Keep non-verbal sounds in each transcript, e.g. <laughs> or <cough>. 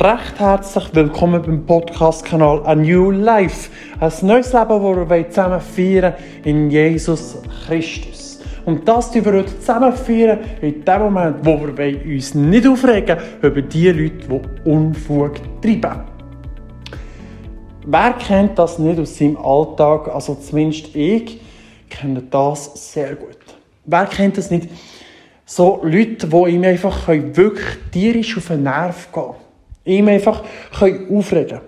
recht herzlich willkommen beim Podcast-Kanal A New Life. Ein neues Leben, das wir zusammen feiern in Jesus Christus. Und das tun wir heute zusammen feiern in dem Moment, wo wir uns nicht aufregen über die Leute, die Unfug treiben. Wer kennt das nicht aus seinem Alltag? Also zumindest ich kenne das sehr gut. Wer kennt das nicht? So Leute, die ihm einfach wirklich tierisch auf den Nerv gehen können. Ihm einfach können.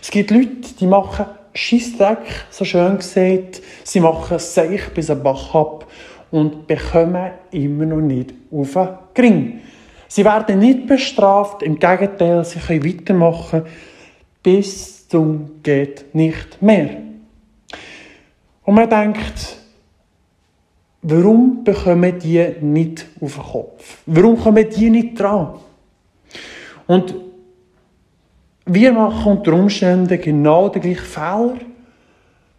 Es gibt Leute, die machen Scheissdreck, so schön gesagt. Sie machen sich bis ein Bach ab und bekommen immer noch nicht auf den Gring. Sie werden nicht bestraft, im Gegenteil, sie können weitermachen bis zum geht nicht mehr. Und man denkt, warum bekommen die nicht auf den Kopf? Warum kommen die nicht dran? Und wir machen unter Umständen genau den gleichen Fehler.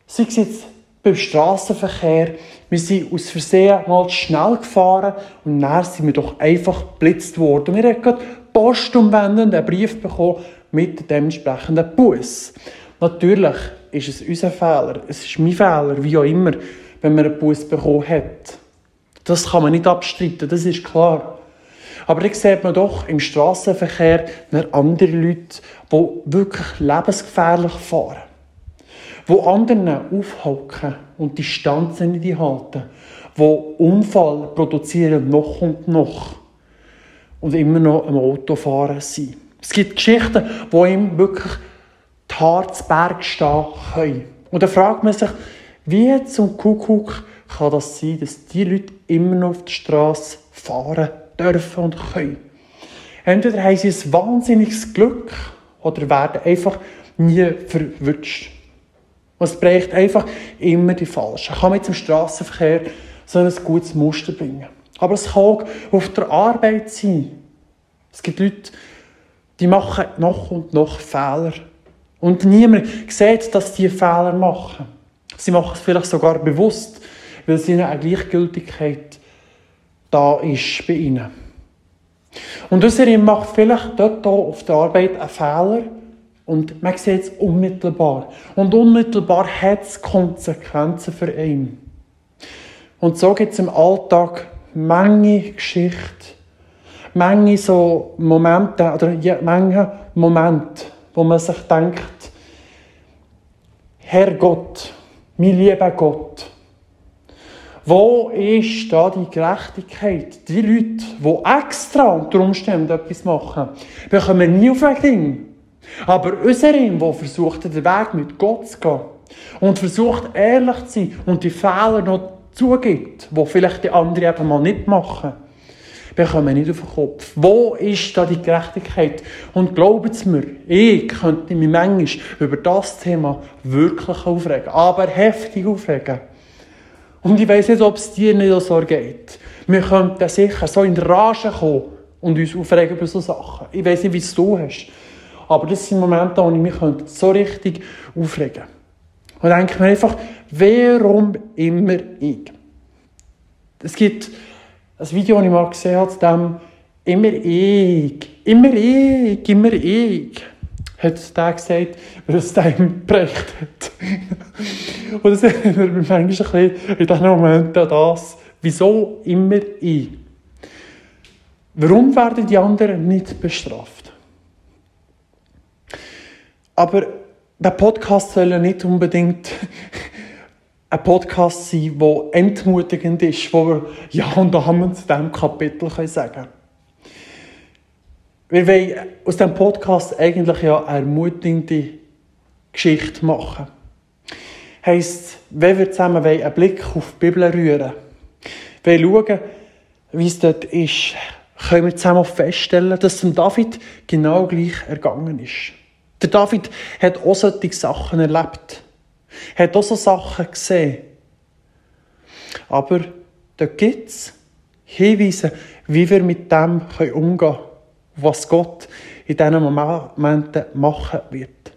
Sei es jetzt beim Straßenverkehr, wir sind aus Versehen mal schnell gefahren und dann sind wir doch einfach geblitzt worden. Wir haben gerade postumwendend einen Brief bekommen mit dem entsprechenden Bus. Natürlich ist es unser Fehler, es ist mein Fehler, wie auch immer, wenn man einen Bus bekommen hat. Das kann man nicht abstreiten, das ist klar. Aber dann sieht man doch im Straßenverkehr andere Leute, die wirklich lebensgefährlich fahren. Die anderen aufhalten und die Distanzen nicht halten. Die Unfall produzieren noch und noch. Und immer noch am Autofahren sind. Es gibt Geschichten, wo ihm wirklich die Haare stehen können. Und da fragt man sich, wie zum Kuckuck kann das sein, dass die Leute immer noch auf der Straße fahren dürfen und können. Entweder haben sie ein wahnsinniges Glück oder werden einfach nie verwünscht. Es bräuchte einfach immer die Falschen. Ich kann mit dem Straßenverkehr so ein gutes Muster bringen. Aber es kann auch auf der Arbeit sein. Es gibt Leute, die machen noch und noch Fehler. Und niemand sieht, dass sie Fehler machen. Sie machen es vielleicht sogar bewusst, weil sie eine Gleichgültigkeit da ist bei ihnen. Und unser macht vielleicht dort auf der Arbeit einen Fehler und man sieht es unmittelbar. Und unmittelbar hat es Konsequenzen für ihn. Und so gibt es im Alltag Menge Geschichten, Menge so Momente, oder ja, Menge Momente, wo man sich denkt, Herr Gott, mein lieber Gott, wo ist da die Gerechtigkeit? Die Leute, die extra unter Umständen etwas machen, bekommen nie auf den Ding. Aber unserin, der versucht, den Weg mit Gott zu gehen und versucht, ehrlich zu sein und die Fehler noch zugibt, die vielleicht die anderen eben mal nicht machen, bekommen nicht auf den Kopf. Wo ist da die Gerechtigkeit? Und glaubt mir, ich könnte mich manchmal über das Thema wirklich aufregen, aber heftig aufregen. Und ich weiss nicht, ob es dir nicht so geht. Wir könnten sicher so in Rage kommen und uns aufregen über solche Sachen. Ich weiss nicht, wie es du hast. Aber das sind Momente, wo ich mich so richtig aufregen könnte. Und denke mir einfach, warum immer ich? Es gibt ein Video, das ich mal gesehen habe, zu dem immer ich, immer ich, immer ich hat der gesagt, weil es dem geprägt hat. und das <laughs> erinnert mich manchmal ein bisschen in diesen Momenten an das, wieso immer ich. Warum werden die anderen nicht bestraft? Aber der Podcast soll ja nicht unbedingt <laughs> ein Podcast sein, der entmutigend ist, wo wir Ja und Amen zu diesem Kapitel sagen können. Wir wollen aus diesem Podcast eigentlich ja eine ermutigende Geschichte machen. Heisst, wenn wir zusammen einen Blick auf die Bibel rühren, wollen schauen, wie es dort ist, können wir zusammen feststellen, dass dem David genau gleich ergangen ist. Der David hat auch solche Sachen erlebt. Er hat auch so Sachen gesehen. Aber da gibt es Hinweise, wie wir mit dem umgehen können was Gott in diesen Momenten machen wird.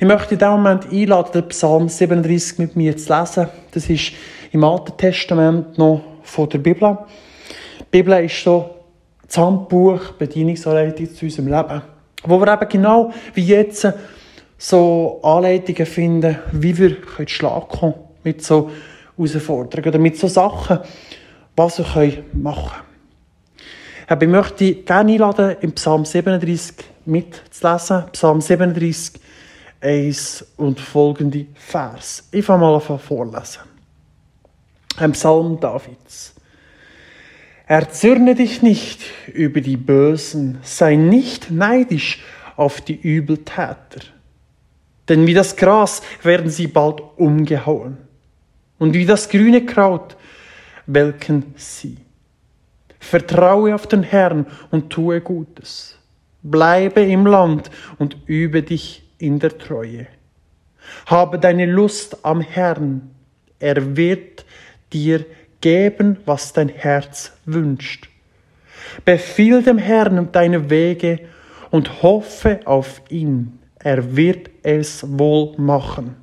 Ich möchte in diesem Moment einladen, den Psalm 37 mit mir zu lesen. Das ist im Alten Testament noch von der Bibel. Die Bibel ist so das Handbuch Bedienungsanleitung zu unserem Leben. Wo wir eben genau wie jetzt so Anleitungen finden, wie wir Schlag kommen mit so Herausforderungen oder mit so Sachen, was wir machen können. Ich möchte gerne einladen, im Psalm 37 mitzulesen. Psalm 37, 1 und folgende Vers. Ich fange mal an vorlesen. Ein Psalm Davids. Erzürne dich nicht über die Bösen, sei nicht neidisch auf die Übeltäter. Denn wie das Gras werden sie bald umgehauen. Und wie das grüne Kraut welken sie. Vertraue auf den Herrn und tue Gutes. Bleibe im Land und übe dich in der Treue. Habe deine Lust am Herrn. Er wird dir geben, was dein Herz wünscht. Befiehl dem Herrn deine Wege und hoffe auf ihn. Er wird es wohl machen.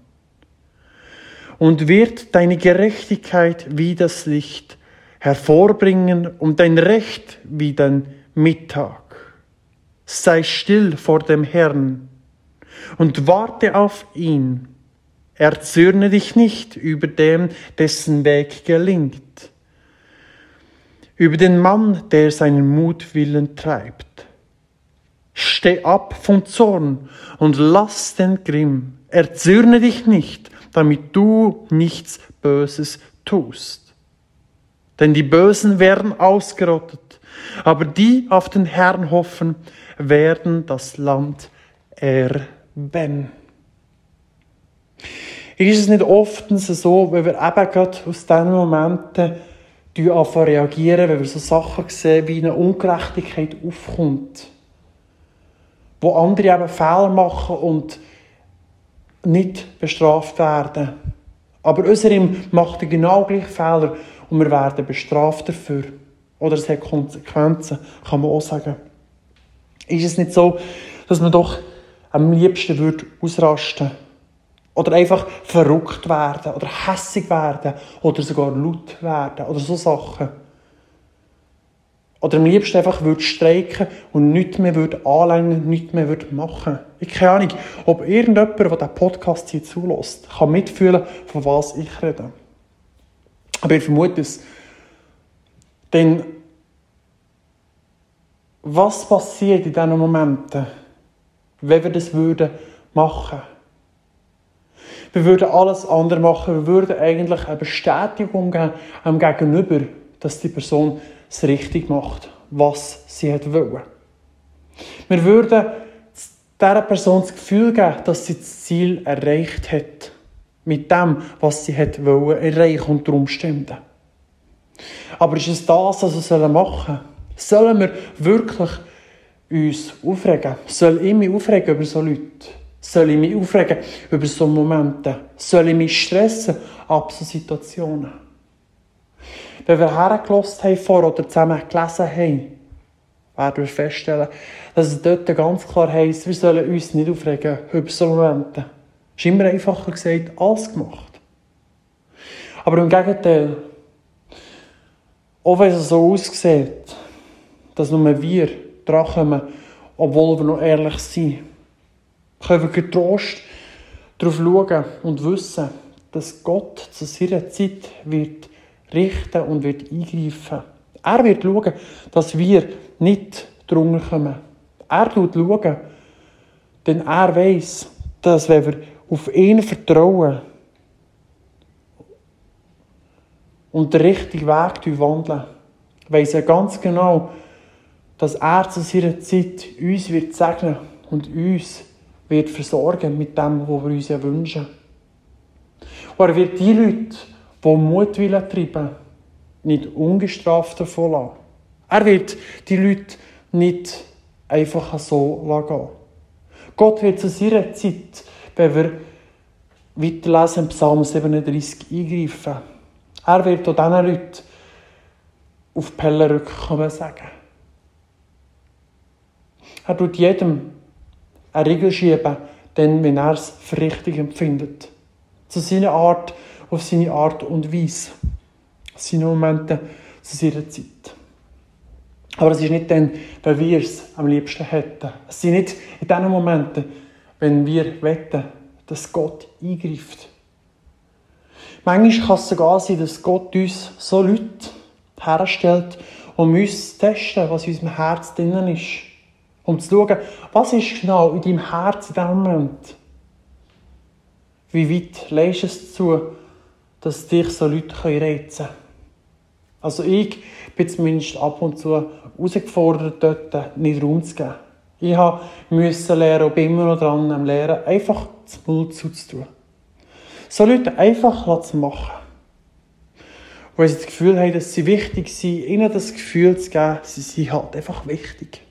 Und wird deine Gerechtigkeit wie das Licht hervorbringen und dein Recht wie den Mittag. Sei still vor dem Herrn und warte auf ihn. Erzürne dich nicht über dem, dessen Weg gelingt, über den Mann, der seinen Mutwillen treibt. Steh ab vom Zorn und lass den Grimm. Erzürne dich nicht, damit du nichts Böses tust. Denn die Bösen werden ausgerottet, aber die auf den Herrn hoffen, werden das Land erben. Ist es nicht oftens so, wenn wir eben gerade aus diesen Momenten reagieren, wenn wir so Sachen sehen, wie eine Ungerechtigkeit aufkommt, wo andere eben Fehler machen und nicht bestraft werden. Aber unserem macht genau gleich Fehler und wir werden bestraft dafür. Oder es hat Konsequenzen, kann man auch sagen. Ist es nicht so, dass man doch am liebsten würde ausrasten oder einfach verrückt werden oder hässig werden oder sogar laut werden oder so Sachen? Oder am liebsten einfach würde streiken und nichts mehr würde anlängen, nichts mehr würde machen. Ich keine Ahnung, ob irgendjemand, der diesen Podcast hier zulässt, kann mitfühlen, von was ich rede. Aber ich vermute es. Denn was passiert in diesen Momenten, wenn wir das würden machen? Wir würden alles andere machen. Wir würden eigentlich eine Bestätigung geben am Gegenüber, dass die Person es richtig macht, was sie hat wollen. Wir würden dieser Person das Gefühl geben, dass sie das Ziel erreicht hat. Mit dem, was sie hat wollen, erreichen unter Umständen. Aber ist es das, was wir machen sollen? Sollen wir wirklich uns aufregen? Soll ich mich aufregen über so Leute? Soll ich mich aufregen über so Momente? Soll ich mich stressen ab so Situationen? Wenn wir hergelassen haben vor oder zusammen gelesen haben, werden wir feststellen, dass es dort ganz klar heisst, wir sollen uns nicht aufregen über so Momente. Ist immer einfacher gesagt als gemacht. Aber im Gegenteil, auch wenn es so aussieht, dass nur wir drankommen, obwohl wir noch ehrlich sind, können wir getrost darauf schauen und wissen, dass Gott zu seiner Zeit wird richten und wird eingreifen. Er wird schauen, dass wir nicht drunter kommen. Er schaut schauen, denn er weiß, dass wenn wir auf ihn vertrauen und den richtigen Weg wandeln, weiß er ganz genau, dass er zu seiner Zeit uns wird segnen und uns wird versorgen mit dem, was wir uns wünschen. Und er wird die Leute, die Mutwillen treiben, nicht ungestraft davon lassen. Er wird die Leute nicht einfach so gehen. Gott wird zu seiner Zeit, wenn wir weiterlesen im Psalm 37 eingreifen. Er wird auch diesen Leuten auf Pelle rückkommen sagen. Er tut jedem eine Regel schieben, denn wenn er es für richtig empfindet. Zu seiner Art, auf seine Art und Weise. Seine Momente zu seiner Zeit. Aber es ist nicht dann, wenn wir es am liebsten hätten. Es sind nicht in diesen Momenten, wenn wir wetten, dass Gott eingreift. Manchmal kann es sogar sein, dass Gott uns so Leute herstellt, um uns zu testen, was in unserem Herz drinnen ist. Um zu schauen, was ist genau in deinem Herz in diesem Moment. Wie weit leist es zu, dass dich so Leute reizen können. Also ich bin zumindest ab und zu herausgefordert, dort nicht Raum zu geben. Ich musste lernen und bin immer noch dran am Lernen, einfach das Mund zuzutun. So Leute einfach zu machen. Weil sie das Gefühl haben, dass sie wichtig sind, ihnen das Gefühl zu geben, sie sind halt einfach wichtig.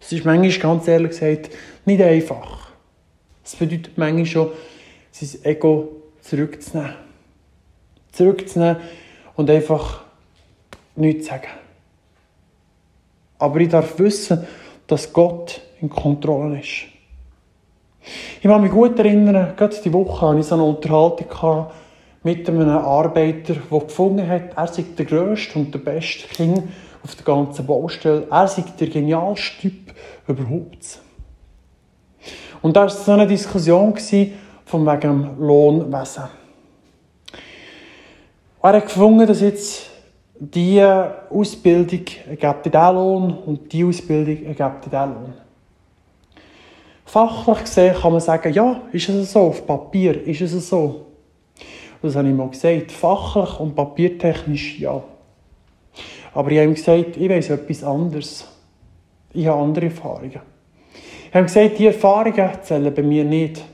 Es ist manchmal, ganz ehrlich gesagt, nicht einfach. Es bedeutet manchmal schon, sein Ego zurückzunehmen. Zurückzunehmen und einfach nichts zu sagen. Aber ich darf wissen, dass Gott in Kontrolle ist. Ich kann mich gut erinnern, gerade diese Woche hatte ich so eine Unterhaltung mit einem Arbeiter, der gefunden hat, er sei der grösste und der beste Kind auf der ganzen Baustelle. Er sei der genialste Typ überhaupt. Und da war so eine Diskussion von wegen dem Lohnwesen. Er hat gefunden, dass jetzt diese Ausbildung ergibt diesen Lohn und diese Ausbildung ergibt diesen Lohn. Fachlich gesehen kann man sagen, ja, ist es so, auf Papier ist es so. Das habe ich mal gesagt, fachlich und papiertechnisch ja. Aber ich habe ihm gesagt, ich weiß etwas anderes. Ich habe andere Erfahrungen. Ich habe gesagt, die Erfahrungen zählen bei mir nicht.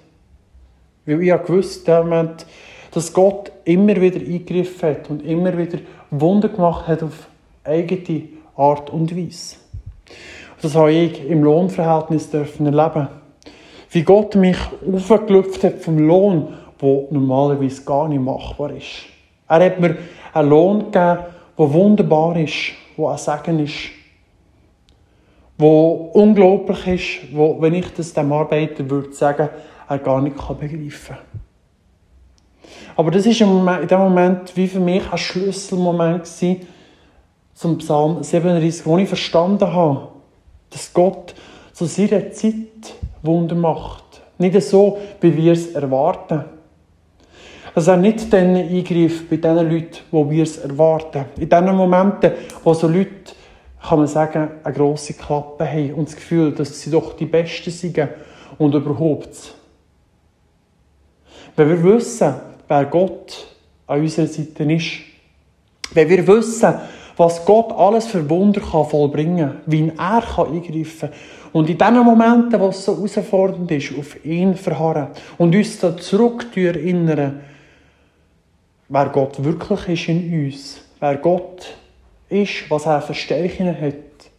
Weil ich gewusst, dass Gott immer wieder eingegriffen hat und immer wieder Wunder gemacht hat auf eigene Art und Weise. Das habe ich im Lohnverhältnis dürfen erleben. Wie Gott mich aufgelöpft hat vom Lohn, der normalerweise gar nicht machbar ist. Er hat mir einen Lohn gegeben, der wunderbar ist, der ein Segen ist, der unglaublich ist, wo, wenn ich das dem Arbeiter würde sagen, er gar nicht begreifen kann. Aber das war in dem Moment wie für mich ein Schlüsselmoment zum Psalm 37, wo ich verstanden habe, dass Gott zu seiner Zeit Wunder macht. Nicht so, wie wir es erwarten. Dass er nicht dann eingreift bei den Leuten, wo wir es erwarten. In den Momenten, wo so Leute, kann man sagen, eine grosse Klappe haben und das Gefühl, dass sie doch die Besten sind und überhaupt. Wenn wir wissen, wer Gott an unserer Seite ist. Wenn wir wissen, was Gott alles für Wunder kann vollbringen kann, wie er kann eingreifen kann. Und in den Momenten, wo es so herausfordernd ist, auf ihn verharren und uns da zurück erinnern, wer Gott wirklich ist in uns, wer Gott ist, was er für Stärken hat,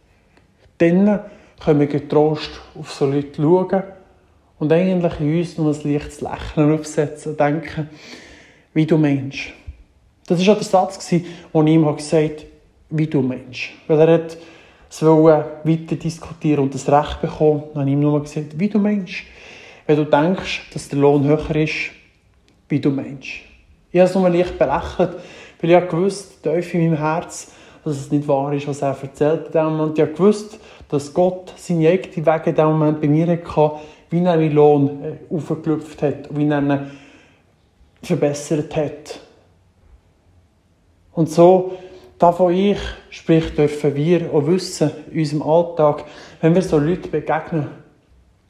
dann können wir getrost auf so Leute schauen und eigentlich in uns nur ein leichtes Lächeln aufsetzen und denken, wie du Mensch. Das war auch der Satz, den ich ihm gesagt habe, wie du Mensch. Weil er hat es weiter diskutieren und das Recht bekommen. Dann habe ich ihm nur gesagt, wie du Mensch. Wenn du denkst, dass der Lohn höher ist, wie du Mensch. Ich habe es nur leicht belächelt, weil ich gewusst, tief in meinem Herz, dass es nicht wahr ist, was er erzählt dem Moment. Ich gewusst, dass Gott seine eigenen Wege in dem Moment bei mir hatte, wie er meinen Lohn äh, aufgeklüpft hat, wie er verbessert hat. Und so davon ich, sprich, dürfen wir auch wissen, in unserem Alltag, wenn wir so Leute begegnen,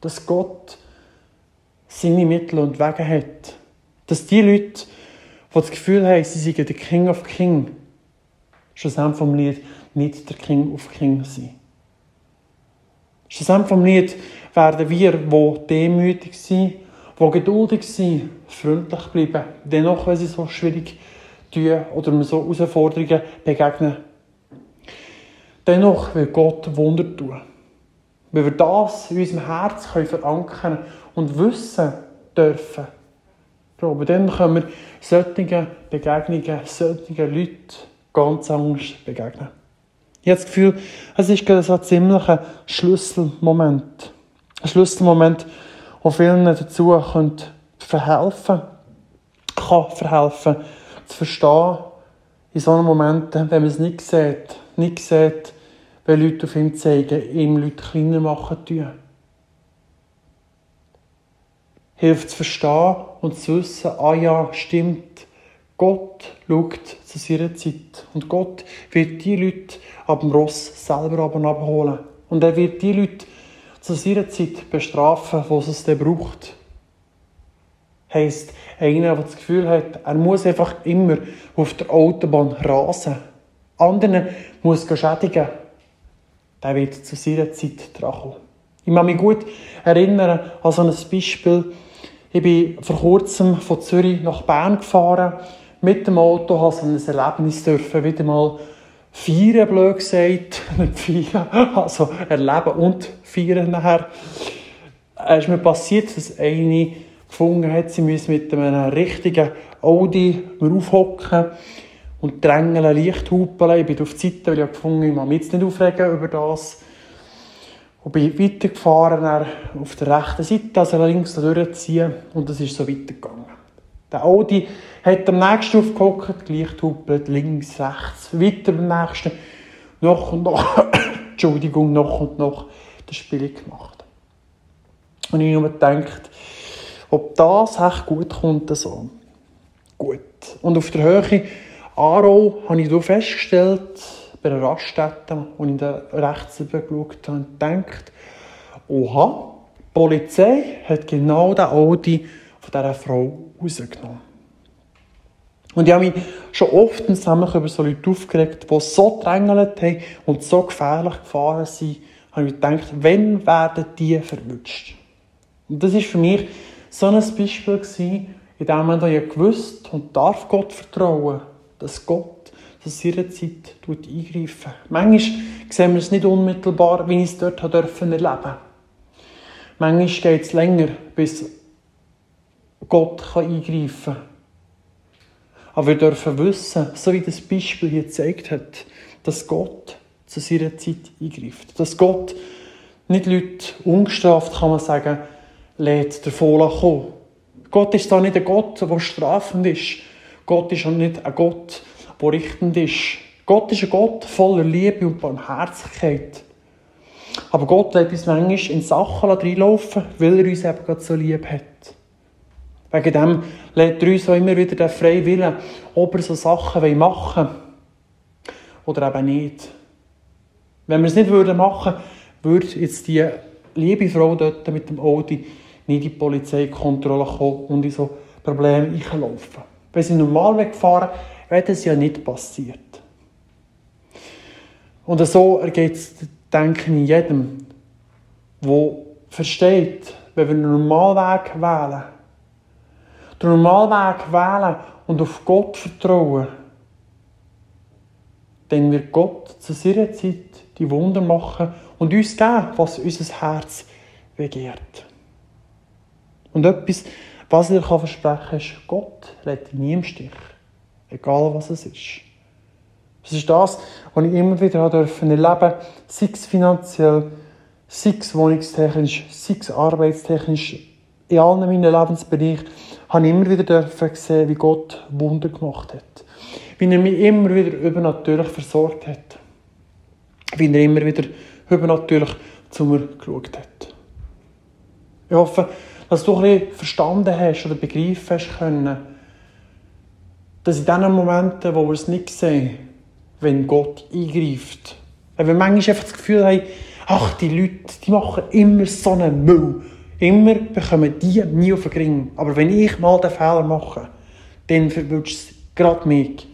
dass Gott seine Mittel und Wege hat. Dass die Leute, die das Gefühl haben, sie seien der King of King, schlussendlich vom Lied nicht der King of King sein. Schlussendlich vom Lied werden wir, die demütig sind, die geduldig sind, freundlich bleiben, dennoch, wenn sie so schwierig tun oder so Herausforderungen begegnen. Dennoch will Gott Wunder tun. Wenn wir das in unserem Herz verankern und wissen dürfen, glaube dann können wir solchen Begegnungen, solchen Leuten ganz anders begegnen. Ich habe das Gefühl, es ist so ein ziemlicher Schlüsselmoment. Ein Schlüsselmoment, der vielen dazu verhelfen kann verhelfen, zu verstehen, in so einem Moment, wenn man es nicht sieht, nicht sieht, wenn Leute auf ihn zeigen, ihm Leute kleiner machen tun. Hilft zu verstehen und zu wissen, ah ja, stimmt, Gott schaut zu seiner Zeit. Und Gott wird die Leute ab dem Ross selber abholen. Und er wird die Leute zu seiner Zeit bestrafen, wo es dann braucht. Heißt, einer, der das Gefühl hat, er muss einfach immer auf der Autobahn rasen. Anderen muss schädigen. Der wird zu seiner Zeit dran Ich kann mich gut erinnern an so ein Beispiel. Ich bin vor kurzem von Zürich nach Bern gefahren mit dem Auto, habe so ein Erlebnis dürfen, wieder mal feiern, blöd gesagt. <laughs> Nicht feiern, also erleben und feiern nachher. Es ist mir passiert, dass eine gefunden hat, sie müsse mit einem richtigen Audi aufhocken und drängeln, leicht hupeln. Ich bin auf die Seite, weil ich gefunden ich mag mich jetzt nicht aufregen über das. Und bin weitergefahren auf der rechten Seite, also links durchziehen und es ist so weitergegangen. Der Audi hat am nächsten aufgehockt, gleich hupelt, links, rechts, weiter beim nächsten, noch und noch, <coughs> Entschuldigung, noch und noch das Spiel gemacht. Und ich habe mir gedacht, ob das echt gut kommt, so. Gut. Und auf der Höhe Aarau habe ich festgestellt, bei einer Raststätte, als ich da rechts geschaut habe, und gedacht, oha, die Polizei hat genau den Audi von dieser Frau rausgenommen. Und ich habe mich schon oft zusammen über so Leute aufgeregt, die so drängelt haben und so gefährlich gefahren sind, habe ich gedacht, wann werden die verwünscht? Und das ist für mich so ein Beispiel gewesen, in dem man ja gewusst und darf Gott vertrauen, dass Gott zu seiner Zeit eingreifen Manchmal sehen wir es nicht unmittelbar, wie ich es dort erleben durfte. Manchmal geht es länger, bis Gott eingreifen kann. Aber wir dürfen wissen, so wie das Beispiel hier gezeigt hat, dass Gott zu seiner Zeit eingreift. Dass Gott nicht Leute ungestraft, kann man sagen, lädt davon kommen. Gott ist da nicht ein Gott, der strafend ist. Gott ist auch nicht ein Gott, der richtend ist. Gott ist ein Gott voller Liebe und Barmherzigkeit. Aber Gott lässt uns manchmal in Sachen reinlaufen, weil er uns eben so lieb hat. Wegen dem lädt er uns auch immer wieder den freien Willen, ob er so Sachen machen will oder eben nicht. Wenn wir es nicht machen würden, würde jetzt die liebe Frau dort mit dem Audi nicht in die Polizeikontrolle kommen und in so Probleme einlaufen. Wenn sie normal wegfahren, wäre das ja nicht passiert. Und so ergeht es, denke ich, jedem, der versteht, wenn wir einen Normalweg wählen, den Normalweg wählen und auf Gott vertrauen, dann wird Gott zu seiner Zeit die Wunder machen und uns geben, was unser Herz begehrt. Und etwas, was ich dir versprechen kann, ist, Gott lädt nie im Stich. Egal was es ist. Das ist das, was ich immer wieder erleben durfte, sei es finanziell, sei es wohnungstechnisch, sei es arbeitstechnisch, in allen meinen Lebensbereichen habe immer wieder sehen, wie Gott Wunder gemacht hat. Wie er mich immer wieder übernatürlich versorgt hat. Wie er immer wieder übernatürlich zu mir geschaut hat. Ich hoffe, dass du bisschen verstanden hast oder begreifen hast können, dass in den Momenten, wo wir es nicht sehen, wenn Gott eingreift, wenn wir manchmal einfach das Gefühl haben, ach, die Leute, die machen immer so einen Müll. Immer bekommen die nie auf den Ring. Aber wenn ich mal den Fehler mache, dann verwünscht es gerade mich.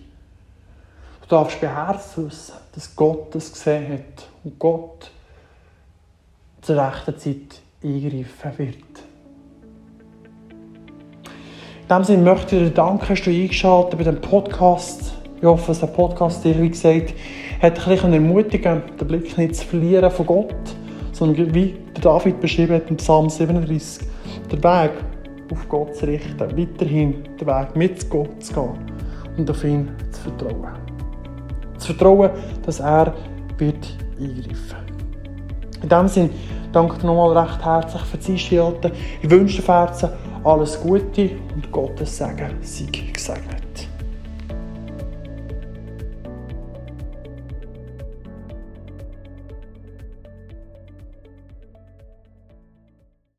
Du darfst bei dass Gott das gesehen hat und Gott zur rechten Zeit eingreifen wird. In diesem Sinne möchte ich dir danken, dass du eingeschaltet bei diesem Podcast. Ich hoffe, dass der Podcast dir, wie gesagt, hat ein bisschen ermutigen, den Blick nicht zu verlieren von Gott, sondern wie der David beschrieben hat im Psalm 37, den Weg auf Gott zu richten, weiterhin den Weg mit Gott zu gehen und auf ihn zu vertrauen. Zu vertrauen, dass er wird eingreifen In diesem Sinne danke dir nochmal recht herzlich für das Einschalten. Ich wünsche dir Herzen alles Gute und Gottes Segen sei gesegnet.